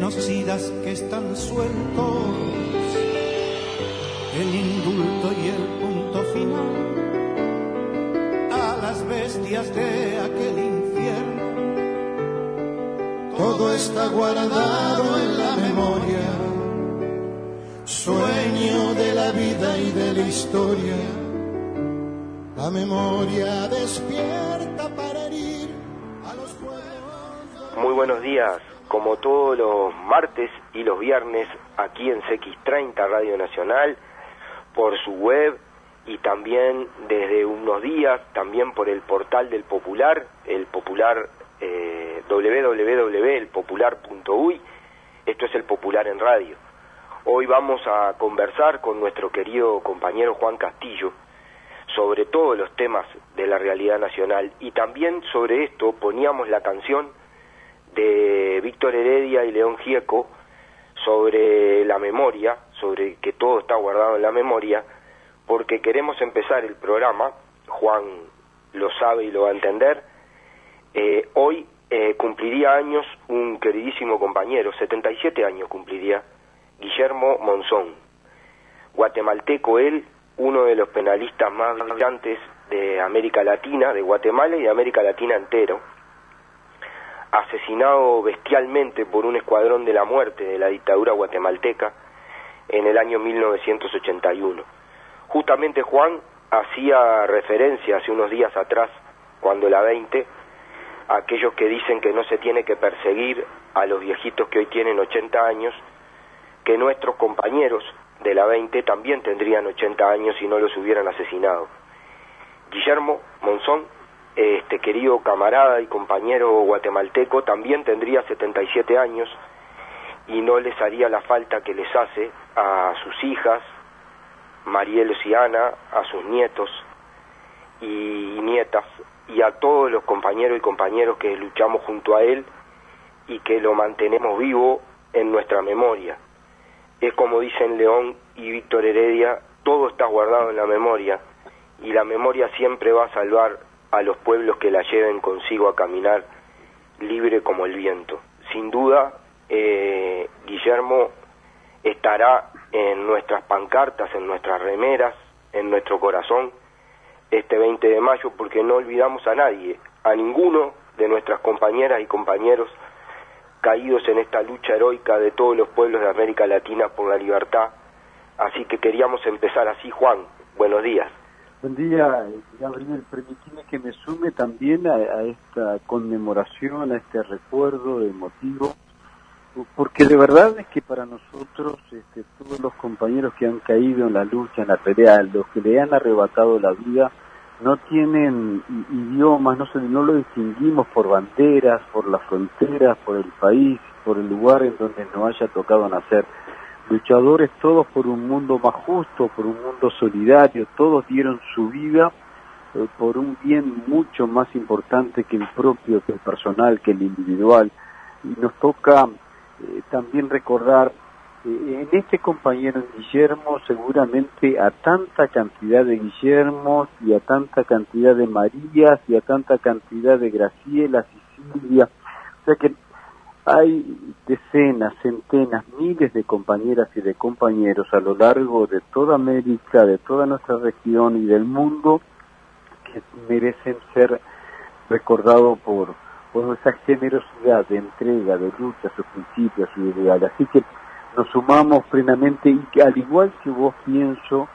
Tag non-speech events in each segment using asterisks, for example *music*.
genocidas que están sueltos, el indulto y el punto final. A las bestias de aquel infierno. Todo está guardado en la memoria, sueño de la vida y de la historia. La memoria despierta para herir a los pueblos. Muy buenos días, como todos los martes y los viernes aquí en CX30 Radio Nacional, por su web y también desde unos días también por el portal del Popular, el Popular eh, www.elpopular.uy. Esto es el Popular en Radio. Hoy vamos a conversar con nuestro querido compañero Juan Castillo sobre todos los temas de la realidad nacional y también sobre esto poníamos la canción de Víctor Heredia y León Gieco sobre la memoria, sobre que todo está guardado en la memoria, porque queremos empezar el programa, Juan lo sabe y lo va a entender, eh, hoy eh, cumpliría años un queridísimo compañero, 77 años cumpliría, Guillermo Monzón, guatemalteco él, uno de los penalistas más brillantes de América Latina, de Guatemala y de América Latina entero, asesinado bestialmente por un escuadrón de la muerte de la dictadura guatemalteca en el año 1981. Justamente Juan hacía referencia hace unos días atrás, cuando la 20, a aquellos que dicen que no se tiene que perseguir a los viejitos que hoy tienen 80 años, que nuestros compañeros de la 20 también tendrían 80 años si no los hubieran asesinado. Guillermo Monzón, este querido camarada y compañero guatemalteco, también tendría 77 años y no les haría la falta que les hace a sus hijas, y Ana, a sus nietos y nietas y a todos los compañeros y compañeros que luchamos junto a él y que lo mantenemos vivo en nuestra memoria. Es como dicen León y Víctor Heredia, todo está guardado en la memoria y la memoria siempre va a salvar a los pueblos que la lleven consigo a caminar libre como el viento. Sin duda, eh, Guillermo estará en nuestras pancartas, en nuestras remeras, en nuestro corazón este 20 de mayo porque no olvidamos a nadie, a ninguno de nuestras compañeras y compañeros caídos en esta lucha heroica de todos los pueblos de América Latina por la libertad. Así que queríamos empezar así, Juan. Buenos días. Buen día, Gabriel. Permitime que me sume también a, esta conmemoración, a este recuerdo emotivo, porque de verdad es que para nosotros, este, todos los compañeros que han caído en la lucha, en la pelea, los que le han arrebatado la vida, no tienen idiomas, no, se, no lo distinguimos por banderas, por las fronteras, por el país. por el lugar en donde nos haya tocado nacer. Luchadores todos por un mundo más justo, por un mundo solidario, todos dieron su vida eh, por un bien mucho más importante que el propio, que el personal, que el individual. Y nos toca eh, también recordar eh, en este compañero Guillermo seguramente a tanta cantidad de Guillermos y a tanta cantidad de Marías y a tanta cantidad de Gracielas y Silvia. O sea que hay decenas, centenas, miles de compañeras y de compañeros a lo largo de toda América, de toda nuestra región y del mundo que merecen ser recordados por, por esa generosidad de entrega, de lucha, sus principios, su ideal. Así que nos sumamos plenamente y al igual que vos pienso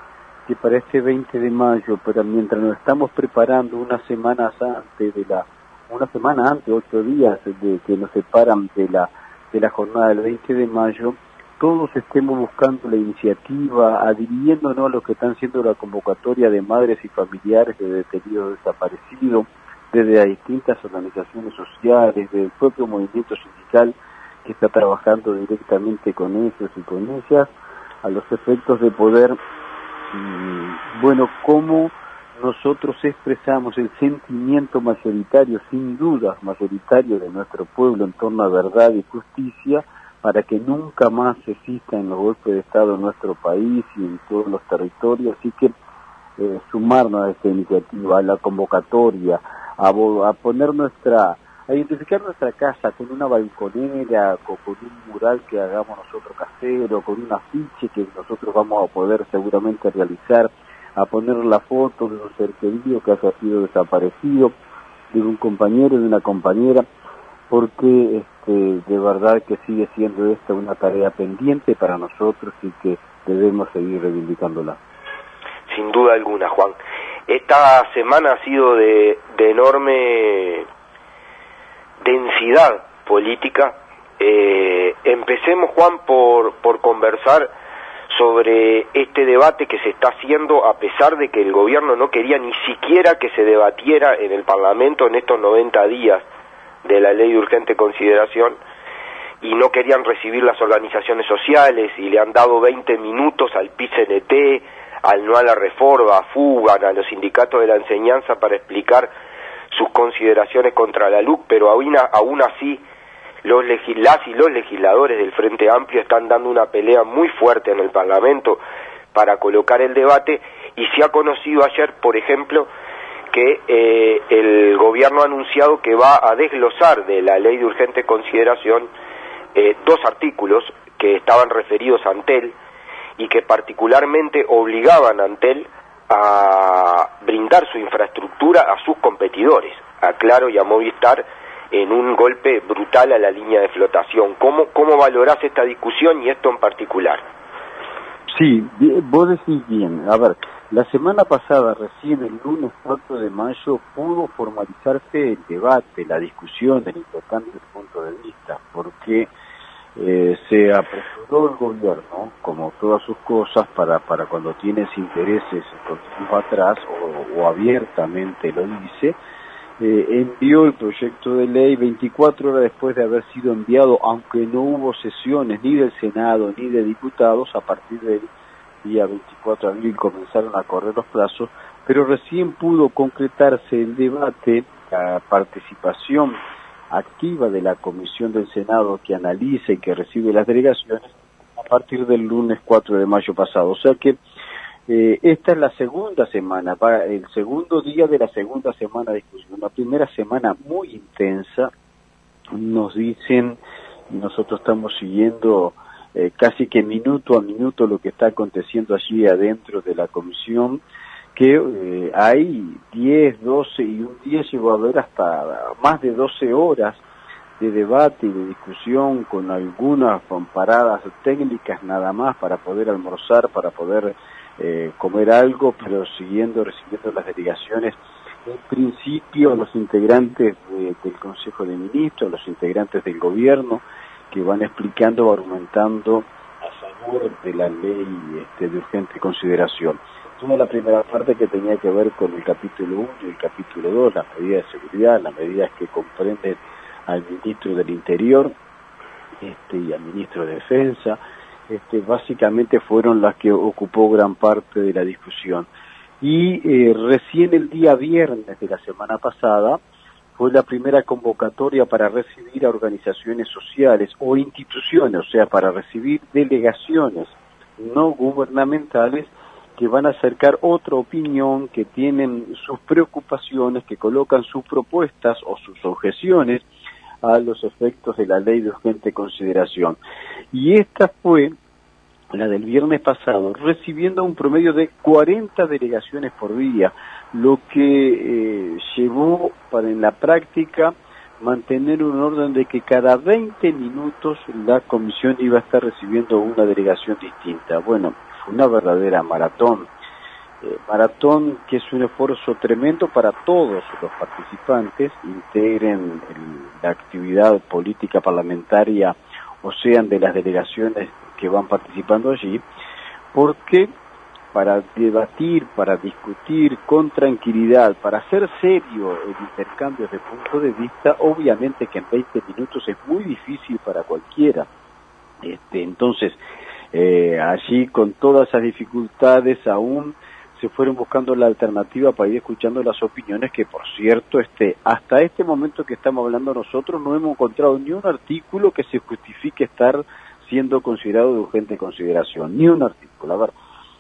que para este 20 de mayo, pero mientras nos estamos preparando unas semanas antes de la, una semana antes, ocho días de que nos separan de la, de la jornada del 20 de mayo, todos estemos buscando la iniciativa, adhiriéndonos a lo que están siendo la convocatoria de madres y familiares de detenidos desaparecidos, desde las distintas organizaciones sociales, del propio movimiento sindical, que está trabajando directamente con ellos y con ellas, a los efectos de poder, mm, bueno, cómo nosotros expresamos el sentimiento mayoritario, sin duda mayoritario de nuestro pueblo en torno a verdad y justicia, para que nunca más existan los golpes de Estado en nuestro país y en todos los territorios. Así que eh, sumarnos a esta iniciativa, a la convocatoria, a, a poner nuestra a identificar nuestra casa con una balconera, con, con, un mural que hagamos nosotros casero, con un afiche que nosotros vamos a poder seguramente realizar, a poner la foto de un ser querido que haya sido desaparecido, de un compañero, de una compañera, porque este, de verdad que sigue siendo esta una tarea pendiente para nosotros y que debemos seguir reivindicándola. Sin duda alguna, Juan. Esta semana ha sido de, enorme densidad política. Eh, empecemos, Juan, por, por conversar sobre este debate que se está haciendo a pesar de que el gobierno no quería ni siquiera que se debatiera en el Parlamento en estos 90 días de la ley de urgente consideración y no querían recibir las organizaciones sociales y le han dado 20 minutos al PCNT, al no a la reforma, a FUGAN, a los sindicatos de la enseñanza para explicar sus consideraciones contra la LUC, pero aún así los las y los legisladores del Frente Amplio están dando una pelea muy fuerte en el Parlamento para colocar el debate y se ha conocido ayer, por ejemplo, que eh, el gobierno ha anunciado que va a desglosar de la ley de urgente consideración eh, dos artículos que estaban referidos a Antel y que particularmente obligaban a Antel a brindar su infraestructura a sus competidores, a Claro y a Movistar, en un golpe brutal a la línea de flotación. ¿Cómo, cómo valorás esta discusión y esto en particular? Sí, vos decís bien. A ver, la semana pasada, recién el lunes 4 de mayo, pudo formalizarse el debate, la discusión del importante punto de vista, porque eh, se apresuró el gobierno, como todas sus cosas, para, para cuando tienes intereses atrás o, abiertamente lo dice, eh, envió el proyecto de ley 24 horas después de haber sido enviado, aunque no hubo sesiones ni del Senado ni de diputados, a partir del día 24 de abril comenzaron a correr los plazos, pero recién pudo concretarse el debate, la participación activa de la Comisión del Senado que analiza y que recibe las delegaciones a partir del lunes 4 de mayo pasado. O sea que eh, esta es la segunda semana, el segundo día de la segunda semana de discusión. Una primera semana muy intensa, nos dicen, nosotros estamos siguiendo eh, casi que minuto a minuto lo que está aconteciendo allí adentro de la comisión que eh, hay 10, 12 y un día llegó a haber hasta más de 12 horas de debate y de discusión con algunas paradas técnicas nada más para poder almorzar, para poder eh, comer algo, pero siguiendo, recibiendo las delegaciones. En principio, los integrantes del Consejo de Ministros, los integrantes del Gobierno, que van explicando argumentando a favor de la ley este, de urgente consideración toda la primera parte que tenía que ver con el capítulo 1 y el capítulo 2, las medidas de seguridad, las medidas que comprenden al ministro del Interior este, y al ministro de Defensa, este, básicamente fueron las que ocupó gran parte de la discusión. Y eh, recién el día viernes de la semana pasada fue la primera convocatoria para recibir a organizaciones sociales o instituciones, o sea, para recibir delegaciones no gubernamentales que van a acercar otra opinión, que tienen sus preocupaciones, que colocan sus propuestas o sus objeciones a los efectos de la ley de urgente consideración. Y esta fue la del viernes pasado, recibiendo un promedio de 40 delegaciones por día, lo que eh, llevó para en la práctica mantener un orden de que cada 20 minutos la comisión iba a estar recibiendo una delegación distinta. Bueno, fue una verdadera maratón. Eh, maratón que es un esfuerzo tremendo para todos los participantes, integren la actividad política parlamentaria o sean de las delegaciones que van participando allí, porque para debatir, para discutir con tranquilidad, para hacer serio el intercambio de puntos de vista, obviamente que en 20 minutos es muy difícil para cualquiera. Este, entonces, eh, allí con todas esas dificultades aún se fueron buscando la alternativa para ir escuchando las opiniones que por cierto este hasta este momento que estamos hablando nosotros no hemos encontrado ni un artículo que se justifique estar siendo considerado de urgente consideración ni un artículo. A ver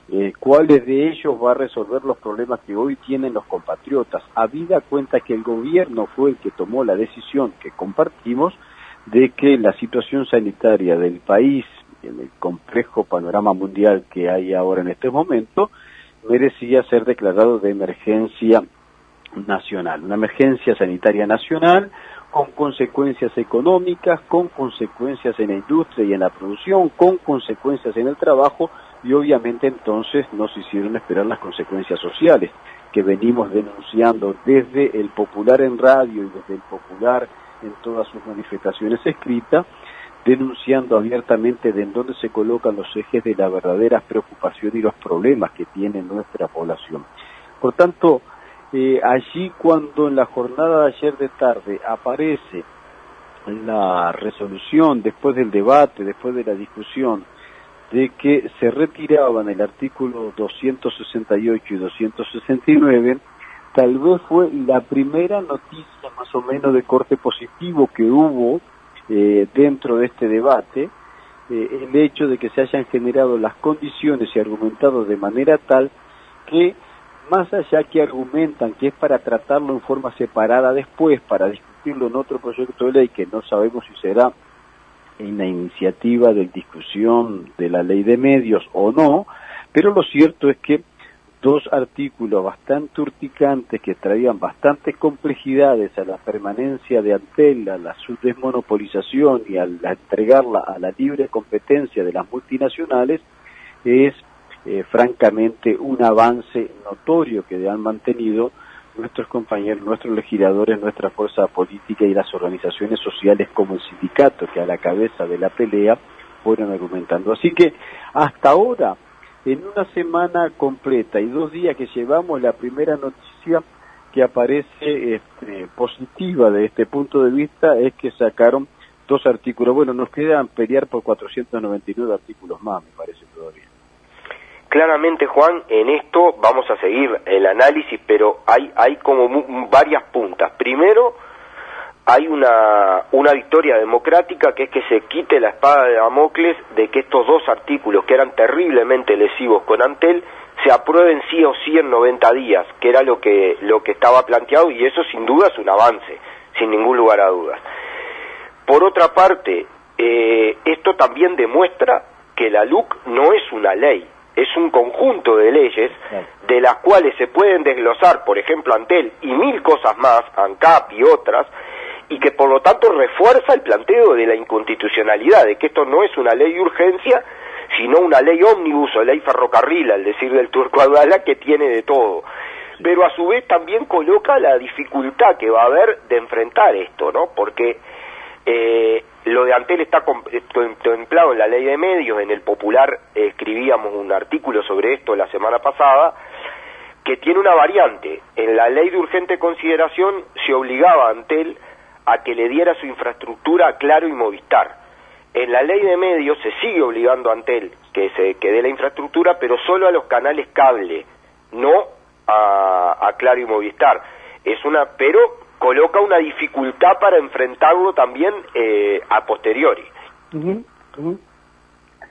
eh, cuáles de ellos va a resolver los problemas que hoy tienen los compatriotas, habida cuenta que el gobierno fue el que tomó la decisión que compartimos de que la situación sanitaria del país, en el complejo panorama mundial que hay ahora en este momento, merecía ser declarado de emergencia nacional, una emergencia sanitaria nacional con consecuencias económicas, con consecuencias en la industria y en la producción, con consecuencias en el trabajo y obviamente entonces nos hicieron esperar las consecuencias sociales que venimos denunciando desde el popular en radio y desde el popular en todas sus manifestaciones escritas, denunciando abiertamente de en dónde se colocan los ejes de la verdadera preocupación y los problemas que tiene nuestra población. Por tanto, eh, allí cuando en la jornada de ayer de tarde aparece la resolución después del debate, después de la discusión, de que se retiraban el artículo 268 y 269, tal vez fue la primera noticia más o menos de corte positivo que hubo eh, dentro de este debate, eh, el hecho de que se hayan generado las condiciones y argumentado de manera tal que, más allá que argumentan que es para tratarlo en forma separada después, para discutirlo en otro proyecto de ley que no sabemos si será en la iniciativa de discusión de la ley de medios o no, pero lo cierto es que dos artículos bastante urticantes que traían bastantes complejidades a la permanencia de Antel, a la su desmonopolización y a, entregarla a la libre competencia de las multinacionales, es eh, francamente un avance notorio que han mantenido nuestros compañeros, nuestros legisladores, nuestra fuerza política y las organizaciones sociales como el sindicato que a la cabeza de la pelea fueron argumentando. Así que hasta ahora, en una semana completa y dos días que llevamos, la primera noticia que aparece este, positiva de este punto de vista es que sacaron dos artículos. Bueno, nos quedan pelear por 499 artículos más, me parece todavía. Claramente, Juan, en esto vamos a seguir el análisis, pero hay, hay como varias puntas. Primero, hay una, una victoria democrática que es que se quite la espada de Damocles de que estos dos artículos que eran terriblemente lesivos con Antel se aprueben sí o sí en 90 días, que era lo que, lo que estaba planteado y eso sin duda es un avance, sin ningún lugar a dudas. Por otra parte, eh, esto también demuestra que la LUC no es una ley, es un conjunto de leyes de las cuales se pueden desglosar, por ejemplo, Antel y mil cosas más, ANCAP y otras, y que por lo tanto refuerza el planteo de la inconstitucionalidad, de que esto no es una ley de urgencia, sino una ley ómnibus o ley ferrocarril, al decir del turco Adala, que tiene de todo. Pero a su vez también coloca la dificultad que va a haber de enfrentar esto, ¿no? Porque eh, lo de Antel está contemplado en la ley de medios, en el popular escribíamos un artículo sobre esto la semana pasada, que tiene una variante. En la ley de urgente consideración se obligaba a Antel a que le diera su infraestructura a Claro y Movistar. En la ley de medios se sigue obligando a Antel que se que dé la infraestructura, pero solo a los canales cable, no a, Claro y Movistar. Es una, pero coloca una dificultad para enfrentarlo también eh, a posteriori.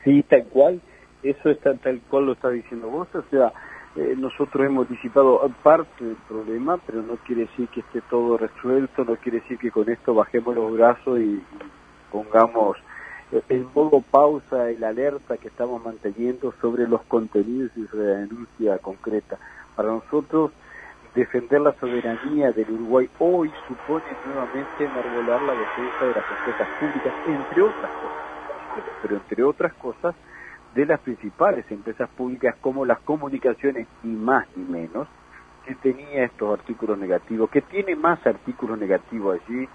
Sí, tal cual. Eso está tal cual lo está diciendo vos. O sea, eh, nosotros hemos disipado parte del problema, pero no quiere decir que esté todo resuelto, no quiere decir que con esto bajemos los brazos y, pongamos eh, en modo pausa el alerta que estamos manteniendo sobre los contenidos y sobre la denuncia concreta. Para nosotros, defender la soberanía del Uruguay hoy supone nuevamente enarbolar la defensa de las empresas públicas, entre otras cosas, pero entre otras cosas, de las principales empresas públicas como las comunicaciones, ni más ni menos, que tenía estos artículos negativos, que tiene más artículos negativos allí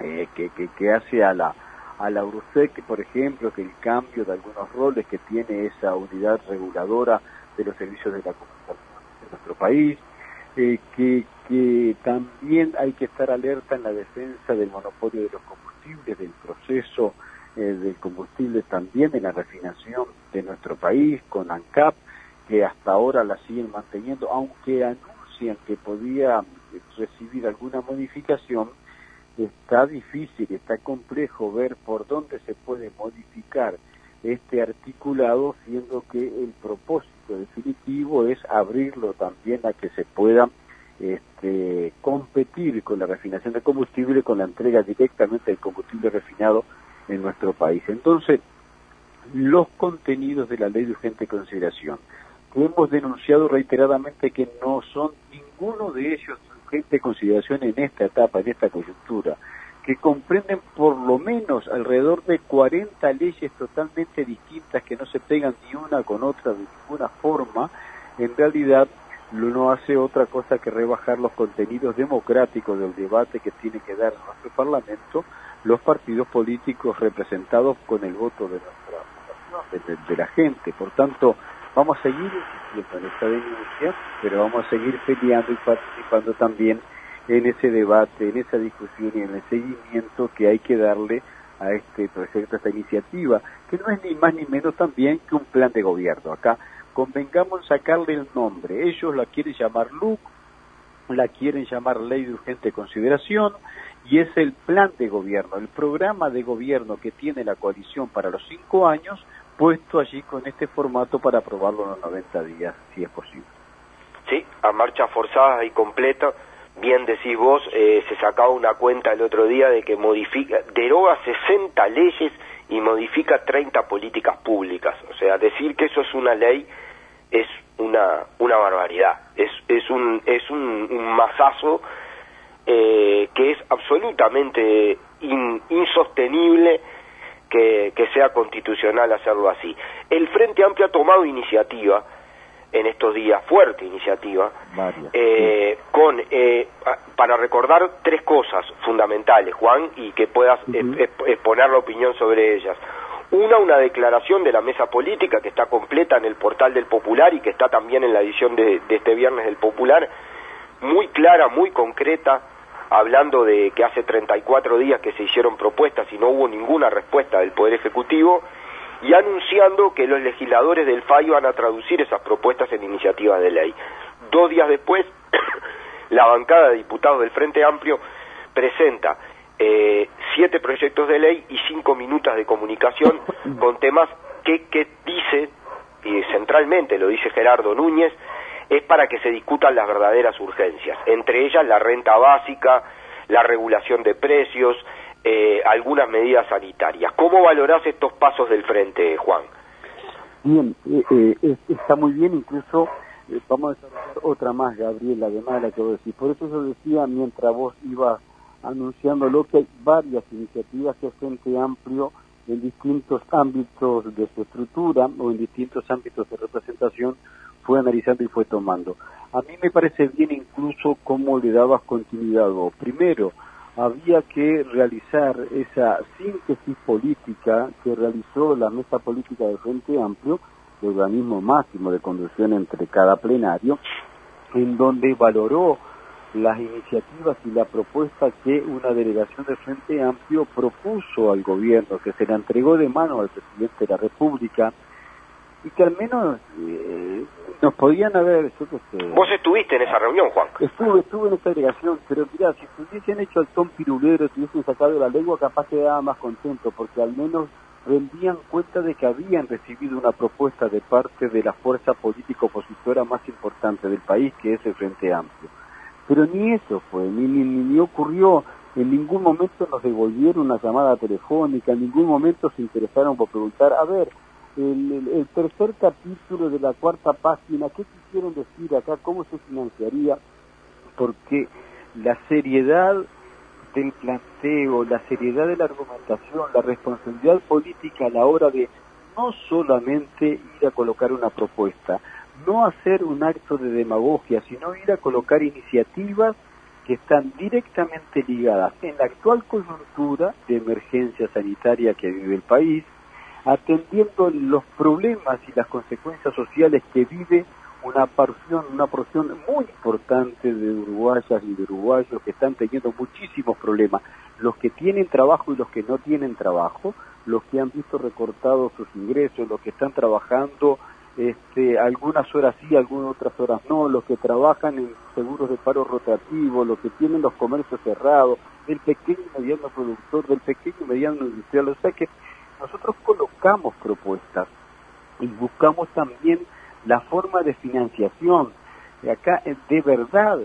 eh, que, que, hace a la a la URSEC, por ejemplo, que el cambio de algunos roles que tiene esa unidad reguladora de los servicios de la comunicación en nuestro país, eh, que, que también hay que estar alerta en la defensa del monopolio de los combustibles, del proceso eh, del combustible también en la refinación de nuestro país, con ANCAP, que hasta ahora la siguen manteniendo, aunque anuncian que podía recibir alguna modificación, está difícil, está complejo ver por dónde se puede modificar este articulado, siendo que el propósito definitivo es abrirlo también a que se pueda este, competir con la refinación de combustible, con la entrega directamente del combustible refinado en nuestro país. Entonces, los contenidos de la ley de urgente consideración, que hemos denunciado reiteradamente que no son ninguno de ellos de urgente consideración en esta etapa, en esta coyuntura, que comprenden por lo menos alrededor de 40 leyes totalmente distintas que no se pegan ni una con otra de ninguna forma, en realidad no hace otra cosa que rebajar los contenidos democráticos del debate que tiene que dar nuestro Parlamento los partidos políticos representados con el voto de nuestra de, la gente. Por tanto, vamos a seguir insistiendo en esta denuncia, pero vamos a seguir peleando y participando también en ese debate, en esa discusión y en el seguimiento que hay que darle a este proyecto, a esta iniciativa, que no es ni más ni menos también que un plan de gobierno. Acá convengamos sacarle el nombre. Ellos la quieren llamar LUC, la quieren llamar Ley de Urgente Consideración, y es el plan de gobierno, el programa de gobierno que tiene la coalición para los cinco años, puesto allí con este formato para aprobarlo en los 90 días, si es posible. Sí, a marcha forzada y completa. Bien decís vos, eh, se sacaba una cuenta el otro día de que modifica, deroga 60 leyes y modifica 30 políticas públicas. O sea, decir que eso es una ley es una, una barbaridad. Es, es un, es un, un masazo eh, que es absolutamente insostenible que, sea constitucional hacerlo así. El Frente Amplio ha tomado iniciativa en estos días, fuerte iniciativa, eh, con eh, para recordar tres cosas fundamentales, Juan, y que puedas exponer la opinión sobre ellas. Una, una declaración de la mesa política que está completa en el portal del Popular y que está también en la edición de este viernes del Popular, muy clara, muy concreta, hablando de que hace 34 días que se hicieron propuestas y no hubo ninguna respuesta del Poder Ejecutivo, y anunciando que los legisladores del FAI van a traducir esas propuestas en iniciativas de ley. Dos días después, *coughs* la bancada de diputados del Frente Amplio presenta eh, siete proyectos de ley y cinco minutos de comunicación *laughs* con temas que, que dice, y centralmente lo dice Gerardo Núñez, es para que se discutan las verdaderas urgencias, entre ellas la renta básica, la regulación de precios, eh, algunas medidas sanitarias. ¿Cómo valorás estos pasos del frente, Juan? Bien, eh, eh, está muy bien, incluso vamos a desarrollar otra más, Gabriel, además de la que vos decís. Por eso yo decía, mientras vos ibas anunciando que hay varias iniciativas que Frente Amplio en distintos ámbitos de su estructura o en distintos ámbitos de representación fue analizando y fue tomando. A mí me parece bien incluso cómo le dabas continuidad. Primero, había que realizar esa síntesis política que realizó la mesa política del Frente Amplio, el organismo máximo de conducción entre cada plenario, en donde valoró las iniciativas y la propuesta que una delegación del Frente Amplio propuso al gobierno, que se la entregó de mano al presidente de la República, y que al menos eh, nos podían haber... Vos estuviste en esa reunión, Juan. Estuve, estuve en esa delegación, pero mira, si hubiesen hecho al Tom Pirulero, si hubiesen sacado la lengua, capaz quedaba más contento, porque al menos rendían cuenta de que habían recibido una propuesta de parte de la fuerza política opositora más importante del país, que es el Frente Amplio. Pero ni eso fue, ni, ni, ni ocurrió, en ningún momento nos devolvieron una llamada telefónica, en ningún momento se interesaron por preguntar, a ver, el, tercer capítulo de la cuarta página, ¿qué quisieron decir acá? ¿Cómo se financiaría? Porque la seriedad del planteo, la seriedad de la argumentación, la responsabilidad política a la hora de no solamente ir a colocar una propuesta, no hacer un acto de demagogia, sino ir a colocar iniciativas que están directamente ligadas en la actual coyuntura de emergencia sanitaria que vive el país, atendiendo los problemas y las consecuencias sociales que vive una porción, una porción muy importante de uruguayas y de uruguayos que están teniendo muchísimos problemas, los que tienen trabajo y los que no tienen trabajo, los que han visto recortados sus ingresos, los que están trabajando este, algunas horas sí, algunas otras horas no, los que trabajan en seguros de paro rotativo, los que tienen los comercios cerrados, el pequeño y mediano productor, del pequeño y mediano industrial, o sea que nosotros colocamos propuestas y buscamos también la forma de financiación. Y acá, eh, de verdad,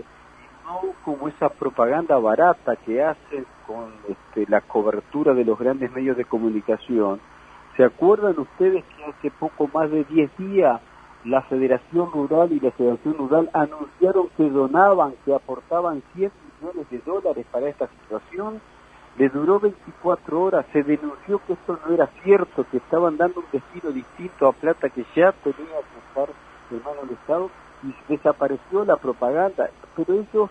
no como esa propaganda barata que hacen con este, la cobertura de los grandes medios de comunicación. ¿Se acuerdan ustedes que hace poco más de 10 días la Federación Rural y la Federación Rural anunciaron que donaban, que aportaban 100 millones de dólares para esta situación? le duró 24 horas, se denunció que esto no era cierto, que estaban dando un destino distinto a plata que ya tenía que estar en manos del Estado y desapareció la propaganda, pero ellos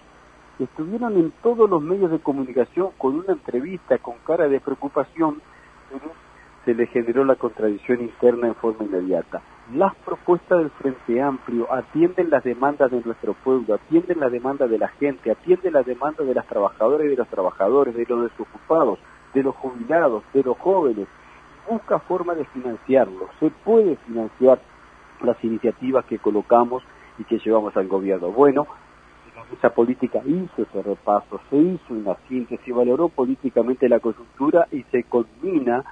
estuvieron en todos los medios de comunicación con una entrevista con cara de preocupación, pero se le generó la contradicción interna en forma inmediata. Las propuestas del Frente Amplio atienden las demandas de nuestro pueblo, atienden la demanda de la gente, atienden la demanda de las trabajadoras y de los trabajadores, de los desocupados, de los jubilados, de los jóvenes. Busca forma de financiarlo. Se puede financiar las iniciativas que colocamos y que llevamos al gobierno. Bueno, esa política hizo ese repaso, se hizo una síntesis, valoró políticamente la coyuntura y se combina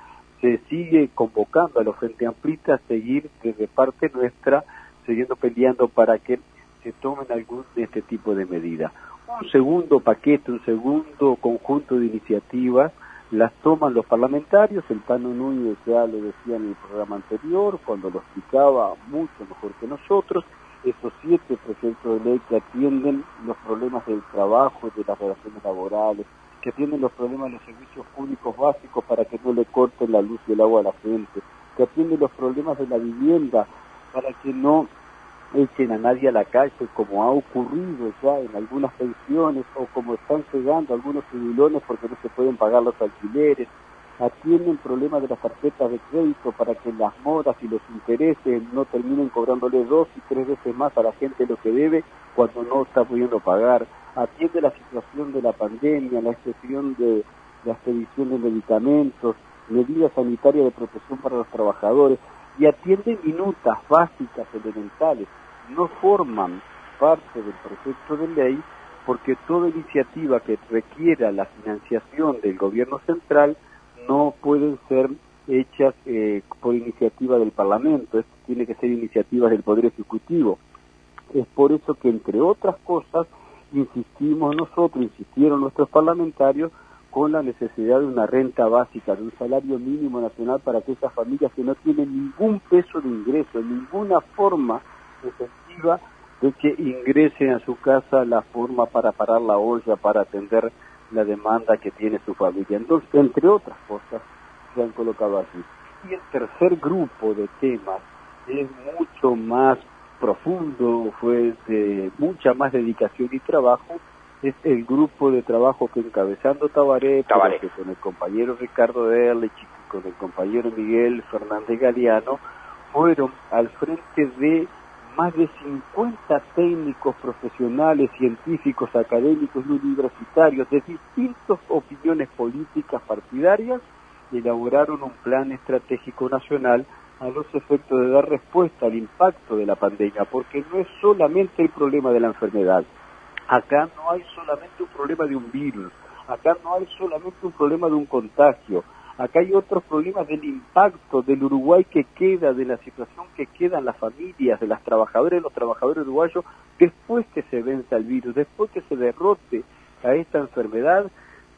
se sigue convocando a los Frente Amplistas a seguir desde parte nuestra, siguiendo peleando para que se tomen algún de este tipo de medidas. Un segundo paquete, un segundo conjunto de iniciativas las toman los parlamentarios, el Tano Núñez ya lo decía en el programa anterior, cuando lo explicaba mucho mejor que nosotros, esos siete proyectos de ley que atienden los problemas del trabajo, de las relaciones laborales, que atienden los problemas de los servicios públicos básicos para que no le corten la luz y el agua a la gente, que atienden los problemas de la vivienda para que no echen a nadie a la calle como ha ocurrido ya en algunas pensiones o como están llegando algunos civilones porque no se pueden pagar los alquileres, atienden problemas de las tarjetas de crédito para que las moras y los intereses no terminen cobrándole dos y tres veces más a la gente lo que debe cuando no está pudiendo pagar atiende la situación de la pandemia, la excepción de la expedición de medicamentos, medidas sanitarias de protección para los trabajadores y atiende minutas básicas, elementales. No forman parte del proyecto de ley porque toda iniciativa que requiera la financiación del gobierno central no pueden ser hechas eh, por iniciativa del Parlamento, esto tiene que ser iniciativas del Poder Ejecutivo. Es por eso que, entre otras cosas, insistimos nosotros, insistieron nuestros parlamentarios, con la necesidad de una renta básica, de un salario mínimo nacional para aquellas familias que no tienen ningún peso de ingreso, ninguna forma efectiva de que ingresen a su casa la forma para parar la olla, para atender la demanda que tiene su familia. Entonces, entre otras cosas, se han colocado así. Y el tercer grupo de temas es mucho más profundo, fue de mucha más dedicación y trabajo, es el grupo de trabajo que encabezando Tabaré, que con el compañero Ricardo Erlich y con el compañero Miguel Fernández Galeano, fueron al frente de más de 50 técnicos profesionales, científicos, académicos y universitarios de distintas opiniones políticas partidarias elaboraron un plan estratégico nacional a los efectos de dar respuesta al impacto de la pandemia, porque no es solamente el problema de la enfermedad. Acá no hay solamente un problema de un virus, acá no hay solamente un problema de un contagio, acá hay otros problemas del impacto del Uruguay que queda, de la situación que quedan las familias, de las trabajadoras y los trabajadores uruguayos después que se venza el virus, después que se derrote a esta enfermedad,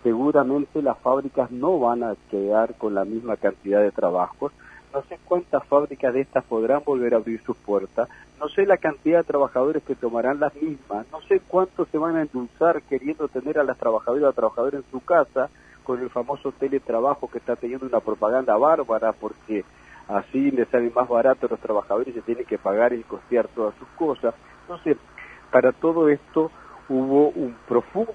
seguramente las fábricas no van a quedar con la misma cantidad de trabajos, no sé cuántas fábricas de estas podrán volver a abrir sus puertas, no sé la cantidad de trabajadores que tomarán las mismas, no sé cuántos se van a endulzar queriendo tener a las trabajadoras los trabajadores en su casa con el famoso teletrabajo que está teniendo una propaganda bárbara porque así les sale más barato a los trabajadores y tienen que pagar y costear todas sus cosas. Entonces, para todo esto hubo un profundo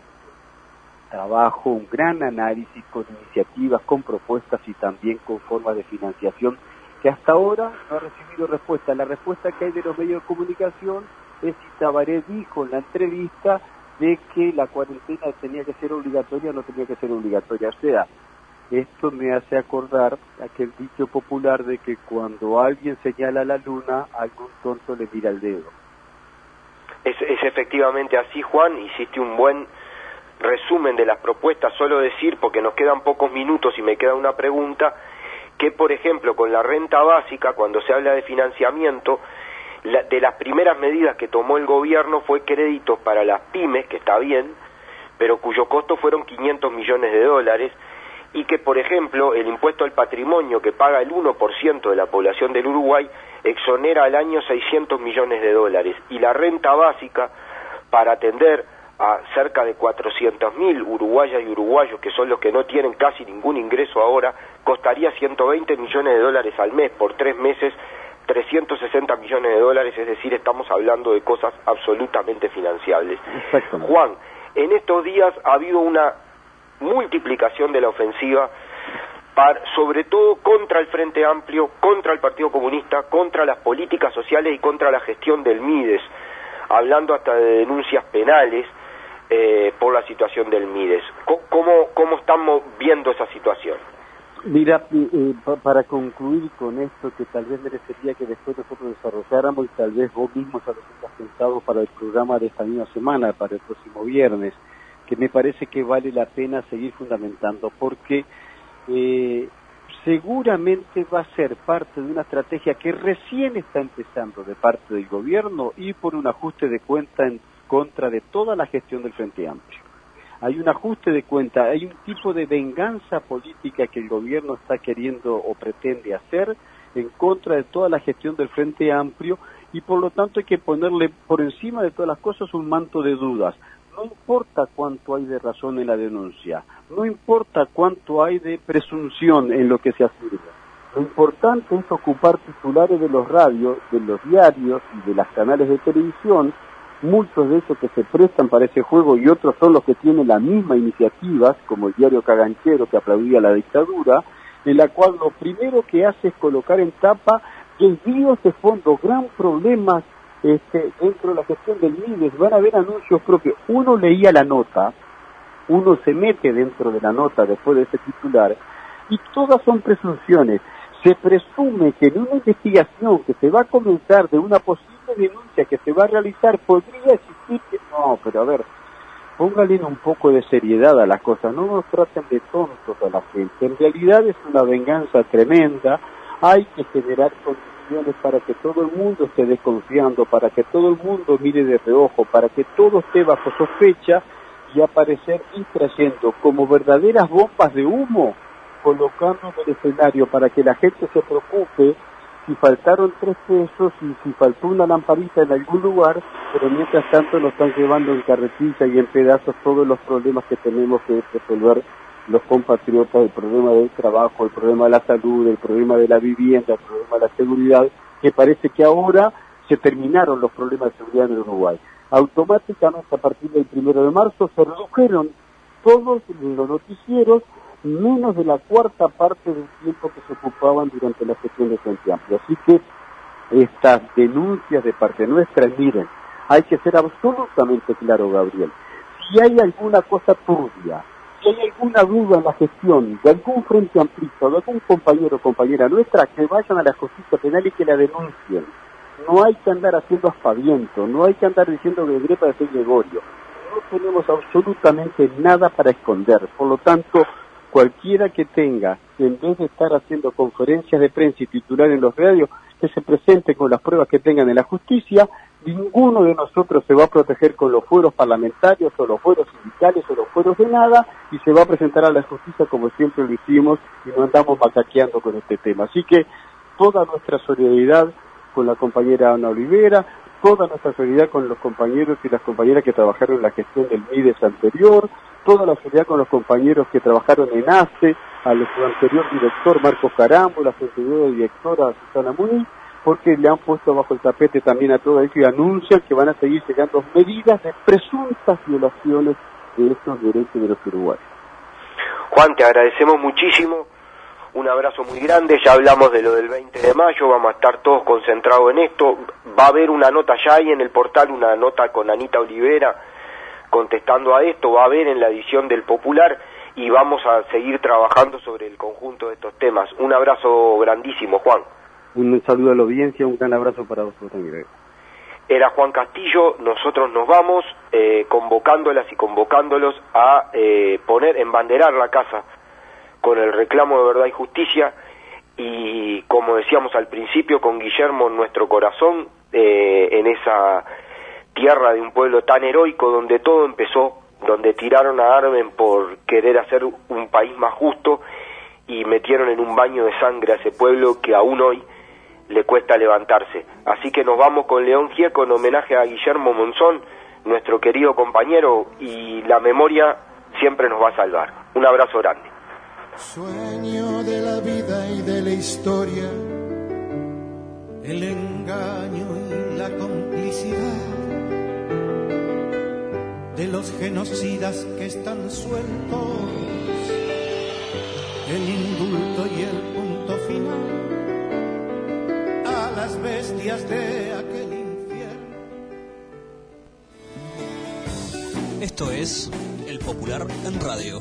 trabajo, un gran análisis con iniciativas, con propuestas y también con formas de financiación que hasta ahora no ha recibido respuesta. La respuesta que hay de los medios de comunicación es si Tabaré dijo en la entrevista de que la cuarentena tenía que ser obligatoria o no tenía que ser obligatoria. O sea, esto me hace acordar aquel dicho popular de que cuando alguien señala la luna, algún tonto le mira el dedo. Es, es efectivamente así, Juan, hiciste un buen resumen de las propuestas, solo decir, porque nos quedan pocos minutos y me queda una pregunta, que por ejemplo con la renta básica, cuando se habla de financiamiento, de las primeras medidas que tomó el gobierno fue créditos para las pymes, que está bien, pero cuyo costo fueron 500 millones de dólares, y que, por ejemplo, el impuesto al patrimonio que paga el 1% de la población del Uruguay exonera al año 600 millones de dólares, y la renta básica para atender a cerca de 400.000 uruguayas y uruguayos, que son los que no tienen casi ningún ingreso ahora, costaría 120 millones de dólares al mes por tres meses, 360 millones de dólares, es decir, estamos hablando de cosas absolutamente financiables. Juan, en estos días ha habido una multiplicación de la ofensiva, sobre todo contra el Frente Amplio, contra el Partido Comunista, contra las políticas sociales y contra la gestión del MIDES, hablando hasta de denuncias penales eh, por la situación del MIDES. ¿Cómo, cómo estamos viendo esa situación? Mira, eh, para concluir con esto, que tal vez merecería que después nosotros desarrolláramos y tal vez vos mismo ya lo has pensado para el programa de esta misma semana, para el próximo viernes, que me parece que vale la pena seguir fundamentando, porque eh, seguramente va a ser parte de una estrategia que recién está empezando de parte del gobierno y por un ajuste de cuenta en contra de toda la gestión del Frente Amplio. Hay un ajuste de cuenta, hay un tipo de venganza política que el gobierno está queriendo o pretende hacer en contra de toda la gestión del Frente Amplio y por lo tanto hay que ponerle por encima de todas las cosas un manto de dudas. No importa cuánto hay de razón en la denuncia, no importa cuánto hay de presunción en lo que se afirma. Lo importante es ocupar titulares de los radios, de los diarios y de las canales de televisión muchos de esos que se prestan para ese juego y otros son los que tienen la misma iniciativa, como el diario Caganchero que aplaudía la dictadura, en la cual lo primero que hace es colocar en tapa desvíos de fondo, gran problemas este, dentro de la gestión del MIDES, van a haber anuncios propios. Uno leía la nota, uno se mete dentro de la nota después de ese titular, y todas son presunciones. Se presume que en una investigación que se va a comenzar de una posible denuncia que se va a realizar podría existir que no, pero a ver, póngale un poco de seriedad a las cosas, no nos traten de tontos a la gente, en realidad es una venganza tremenda, hay que generar condiciones para que todo el mundo esté desconfiando, para que todo el mundo mire de reojo, para que todo esté bajo sospecha y aparecer y trayendo como verdaderas bombas de humo, colocando en el escenario para que la gente se preocupe si faltaron tres pesos y si faltó una lamparita en algún lugar, pero mientras tanto nos están llevando en carretilla y en pedazos todos los problemas que tenemos que resolver los compatriotas, el problema del trabajo, el problema de la salud, el problema de la vivienda, el problema de la seguridad, que parece que ahora se terminaron los problemas de seguridad en Uruguay. Automáticamente a partir del primero de marzo se redujeron todos los noticieros menos de la cuarta parte del tiempo que se ocupaban durante la sesión de Frente Amplio. Así que estas denuncias de parte nuestra. Miren, hay que ser absolutamente claro, Gabriel. Si hay alguna cosa turbia, si hay alguna duda en la gestión de algún frente amplista de algún compañero o compañera nuestra, que vayan a la justicia penal y que la denuncien. No hay que andar haciendo aspaviento, no hay que andar diciendo que Grepa es el Gregorio. No tenemos absolutamente nada para esconder. Por lo tanto, cualquiera que tenga, en vez de estar haciendo conferencias de prensa y titular en los radios, que se presente con las pruebas que tengan en la justicia, ninguno de nosotros se va a proteger con los fueros parlamentarios o los fueros sindicales o los fueros de nada y se va a presentar a la justicia como siempre lo hicimos y no andamos macaqueando con este tema. Así que toda nuestra solidaridad con la compañera Ana Olivera, toda nuestra solidaridad con los compañeros y las compañeras que trabajaron en la gestión del MIDES anterior, toda la solidaridad con los compañeros que trabajaron en ACE, al anterior director Marcos Carambo, la anterior directora Susana Muniz, porque le han puesto bajo el tapete también a todo ello y anuncian que van a seguir llegando medidas de presuntas violaciones de estos derechos de los uruguayos. Juan, te agradecemos muchísimo, un abrazo muy grande, ya hablamos de lo del 20 de mayo, vamos a estar todos concentrados en esto, va a haber una nota ya ahí en el portal, una nota con Anita Olivera contestando a esto, va a haber en la edición del Popular y vamos a seguir trabajando sobre el conjunto de estos temas. Un abrazo grandísimo, Juan. Un saludo a la audiencia, un gran abrazo para vosotros también. Era Juan Castillo, nosotros nos vamos eh, convocándolas y convocándolos a eh, poner, embanderar la casa con el reclamo de verdad y justicia y como decíamos al principio con Guillermo en nuestro corazón eh, en esa tierra de un pueblo tan heroico donde todo empezó donde tiraron a Armen por querer hacer un país más justo y metieron en un baño de sangre a ese pueblo que aún hoy le cuesta levantarse. Así que nos vamos con León Gieco en homenaje a Guillermo Monzón, nuestro querido compañero, y la memoria siempre nos va a salvar. Un abrazo grande. Sueño de la vida y de la historia, el engaño y la complicidad de los genocidas que están sueltos, el indulto y el punto final a las bestias de aquel infierno. Esto es El Popular en Radio.